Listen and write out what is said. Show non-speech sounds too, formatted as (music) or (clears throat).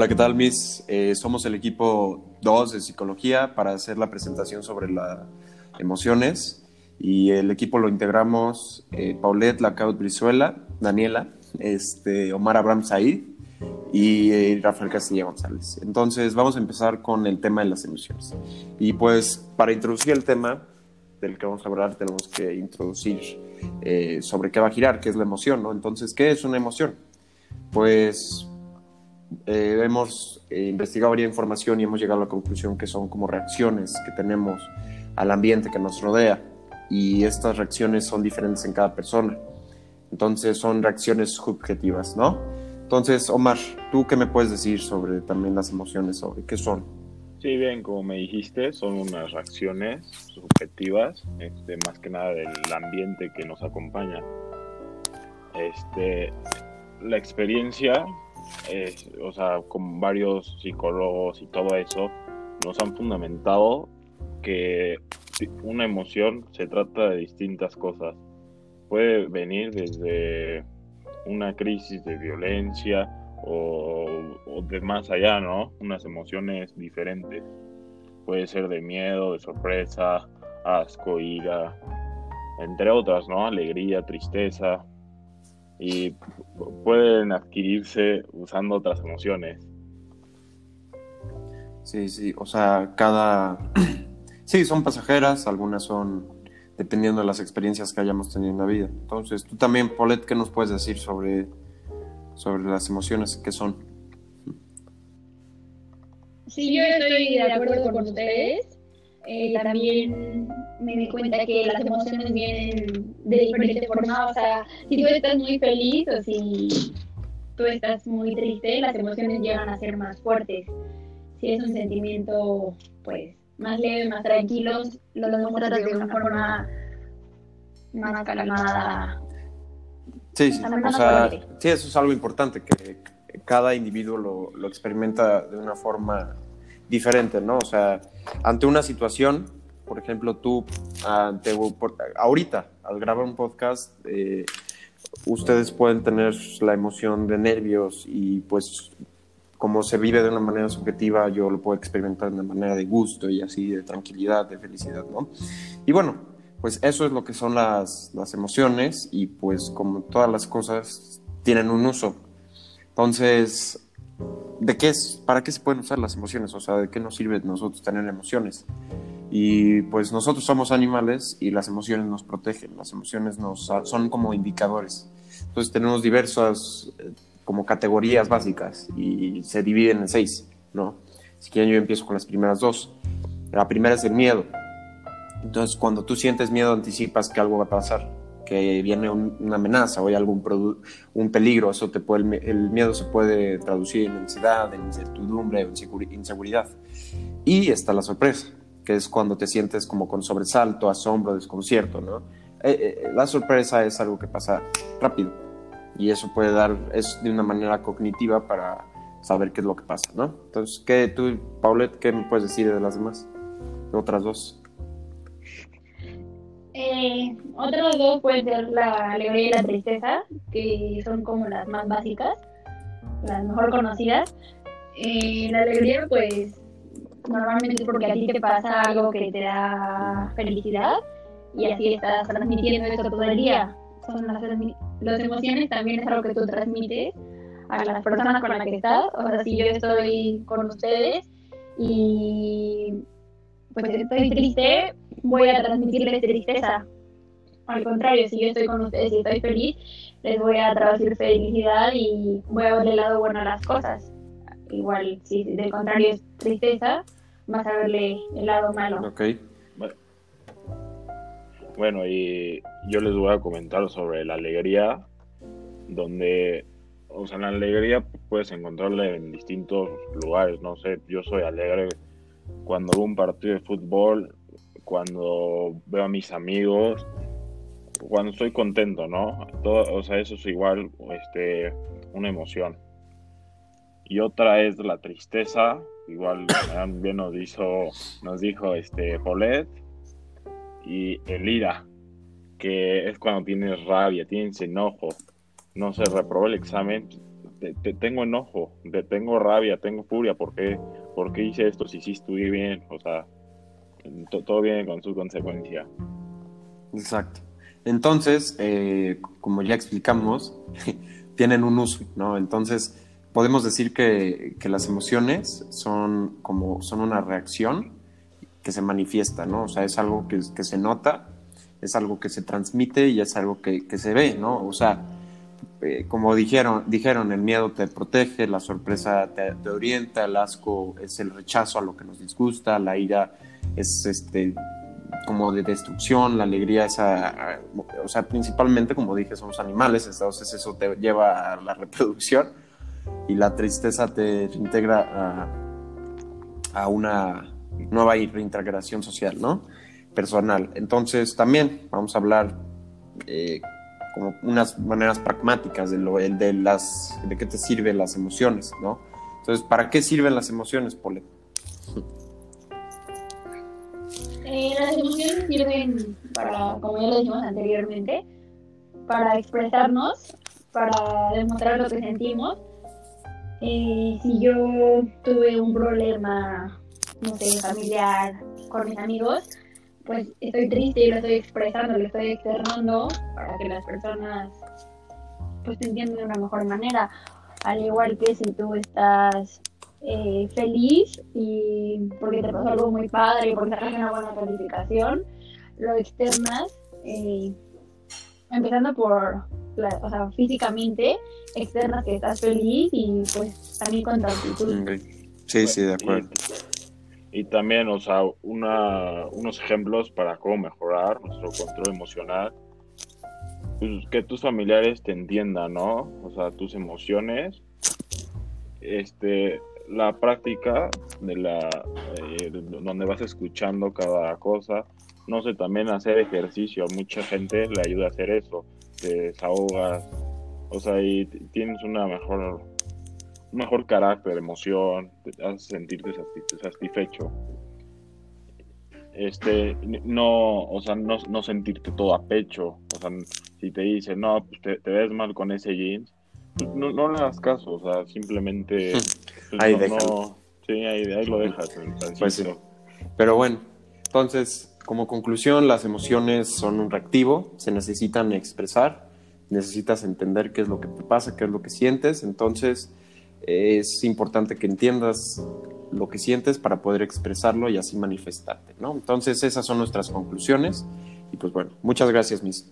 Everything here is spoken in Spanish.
Hola, ¿qué tal, Miss? Eh, somos el equipo 2 de psicología para hacer la presentación sobre las emociones y el equipo lo integramos eh, Paulette Lacaut Brizuela, Daniela, este, Omar Abraham Said y eh, Rafael Castilla González. Entonces vamos a empezar con el tema de las emociones. Y pues para introducir el tema del que vamos a hablar tenemos que introducir sobre qué va a girar, qué es la emoción, ¿no? Entonces, ¿qué es una emoción? Pues eh, hemos eh, investigado varias información y hemos llegado a la conclusión que son como reacciones que tenemos al ambiente que nos rodea y estas reacciones son diferentes en cada persona. Entonces son reacciones subjetivas, ¿no? Entonces, Omar, ¿tú qué me puedes decir sobre también las emociones, qué son? Sí, bien, como me dijiste, son unas reacciones subjetivas, este, más que nada del ambiente que nos acompaña. Este, la experiencia, o sea, con varios psicólogos y todo eso, nos han fundamentado que una emoción se trata de distintas cosas. Puede venir desde una crisis de violencia o, de más allá, ¿no? Unas emociones diferentes. Puede ser de miedo, de sorpresa, asco, ira, entre otras, ¿no? Alegría, tristeza. Y pueden adquirirse usando otras emociones. Sí, sí, o sea, cada... (clears throat) Sí, son pasajeras, algunas son dependiendo de las experiencias que hayamos tenido en la vida. Entonces, tú también, Paulette, ¿qué nos puedes decir sobre, sobre las emociones que son? Sí, yo estoy de acuerdo con ustedes. Eh, también me di cuenta que las emociones vienen de diferentes formas. O sea, si tú estás muy feliz o si tú estás muy triste, las emociones llegan a ser más fuertes. Si es un sentimiento, pues, más leve, más tranquilo, lo demuestras de una forma más calmada. Sí, sí, o sea, sí, eso es algo importante, que cada individuo lo, lo, experimenta de una forma diferente, ¿no? O sea, ante una situación, por ejemplo, tú, ante, ahorita, al grabar un podcast, eh, ustedes pueden tener la emoción de nervios y pues como se vive de una manera subjetiva, yo lo puedo experimentar de una manera de gusto y así, de tranquilidad, de felicidad, ¿no? Y bueno, pues eso es lo que son las, las emociones y pues como todas las cosas tienen un uso. Entonces, ¿de qué es? ¿Para qué se pueden usar las emociones? O sea, ¿de qué nos sirve nosotros tener emociones? Y pues nosotros somos animales y las emociones nos protegen, las emociones nos son como indicadores. Entonces tenemos diversas como categorías básicas y se dividen en seis, ¿no? Si quieren yo empiezo con las primeras dos. La primera es el miedo. Entonces, cuando tú sientes miedo, anticipas que algo va a pasar, que viene una amenaza o hay algún un peligro. Eso te puede, el miedo se puede traducir en ansiedad, en incertidumbre, en inseguridad. Y está la sorpresa, que es cuando te sientes como con sobresalto, asombro, desconcierto, ¿no? Eh, eh, la sorpresa es algo que pasa rápido y eso puede dar, es de una manera cognitiva para saber qué es lo que pasa, ¿no? Entonces, ¿qué tú, Paulette, qué me puedes decir de las demás? De otras dos. Eh, otras dos pueden ser la alegría y la tristeza, que son como las más básicas, las mejor conocidas. Eh, la alegría, pues, normalmente es porque a ti te pasa algo que te da felicidad y así estás transmitiendo eso todo el día. Son las las emociones también es algo que tú transmites a las personas con las que estás. O sea, si yo estoy con ustedes y pues estoy triste, voy a transmitirles tristeza. Al contrario, si yo estoy con ustedes y estoy feliz, les voy a traducir felicidad y voy a ver el lado bueno a las cosas. Igual, si del contrario es tristeza, vas a verle el lado malo. Ok. Bueno, y yo les voy a comentar sobre la alegría, donde, o sea, la alegría puedes encontrarla en distintos lugares, no sé, yo soy alegre cuando veo un partido de fútbol, cuando veo a mis amigos, cuando estoy contento, ¿no? Todo, o sea, eso es igual, este, una emoción. Y otra es la tristeza, igual bien nos dijo, nos dijo este Paulette, y el ira, que es cuando tienes rabia, tienes enojo, no se reprobó el examen, tengo enojo, tengo rabia, tengo furia, ¿por qué, hice esto si sí estuve bien? O sea, todo viene con su consecuencia. Exacto. Entonces, eh, como ya explicamos, (laughs) tienen un uso, ¿no? Entonces, podemos decir que, las emociones son como son una reacción que se manifiesta, ¿no? O sea, es algo que, se nota, es algo que se transmite y es algo que, se ve, ¿no? O sea, eh, como dijeron, dijeron, el miedo te protege, la sorpresa te, te, orienta, el asco es el rechazo a lo que nos disgusta, la ira es este como de destrucción, la alegría es o sea, principalmente como dije, somos animales, entonces eso te lleva a la reproducción y la tristeza te reintegra a, una nueva reintegración social, ¿no? Personal. Entonces también vamos a hablar eh, como unas maneras pragmáticas de, lo, de, las, de qué te sirven las emociones, ¿no? Entonces, ¿para qué sirven las emociones, Pole? Eh, las emociones sirven para, como ya lo dijimos anteriormente, para expresarnos, para demostrar lo que sentimos. Eh, si yo tuve un problema, no sé, familiar con mis amigos, pues estoy triste y lo estoy expresando, lo estoy externando para que las personas pues te entiendan de una mejor manera. Al igual que si tú estás eh, feliz y porque te pasó algo muy padre, porque sacas una buena calificación, lo externas, eh, empezando por, o sea, físicamente, externas que estás feliz y pues también con tu actitud. Sí, sí, de acuerdo. Y, también, o sea, una, unos ejemplos para cómo mejorar nuestro control emocional. Pues, que tus familiares te entiendan, ¿no? O sea, tus emociones. Este, la práctica de la eh, donde vas escuchando cada cosa no sé también hacer ejercicio a mucha gente le ayuda a hacer eso te desahogas. O sea y tienes una mejor mejor carácter emoción te hace sentirte satisfecho. Este no o sea no, no sentirte todo a pecho. O sea si te dicen no pues te, te ves mal con ese jeans no, no le hagas caso, o sea, simplemente. (laughs) Pues, ahí no, sí, ahí, lo dejas. Pues Pero bueno, entonces, como conclusión, las emociones son un reactivo, se necesitan expresar, necesitas entender qué es lo que te pasa, qué es lo que sientes, entonces es importante que entiendas lo que sientes para poder expresarlo y así manifestarte, ¿no? Entonces esas son nuestras conclusiones y pues bueno, muchas gracias, mis.